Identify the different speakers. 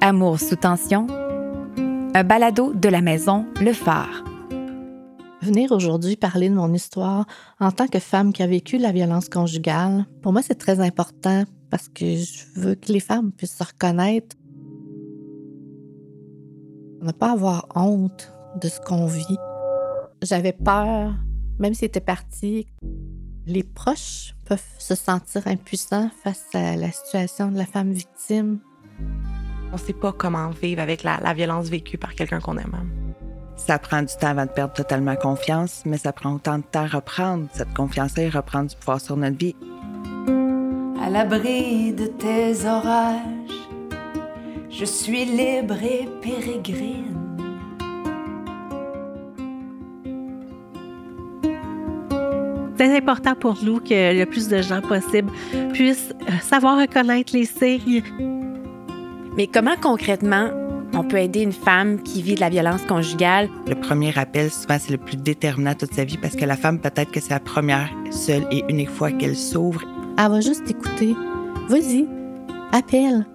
Speaker 1: Amour sous tension, un balado de la maison Le Phare.
Speaker 2: Venir aujourd'hui parler de mon histoire en tant que femme qui a vécu la violence conjugale, pour moi, c'est très important parce que je veux que les femmes puissent se reconnaître. Ne pas avoir honte de ce qu'on vit. J'avais peur, même si c'était parti, les proches peuvent se sentir impuissants face à la situation de la femme victime.
Speaker 3: On ne sait pas comment vivre avec la, violence vécue par quelqu'un qu'on aime.
Speaker 4: Ça prend du temps avant de perdre totalement confiance, mais ça prend autant de temps à reprendre cette confiance-là et reprendre du pouvoir sur notre vie.
Speaker 5: À l'abri de tes orages, je suis libre et pérégrine.
Speaker 6: C'est important pour nous que le plus de gens possible puissent euh, savoir reconnaître les signes.
Speaker 1: Mais comment concrètement on peut aider une femme qui vit de la violence conjugale?
Speaker 4: Le premier appel, souvent, c'est le plus déterminant toute sa vie parce que la femme, peut-être que c'est la première, seule et unique fois qu'elle s'ouvre.
Speaker 2: Elle va juste écouter. Vas-y, appelle.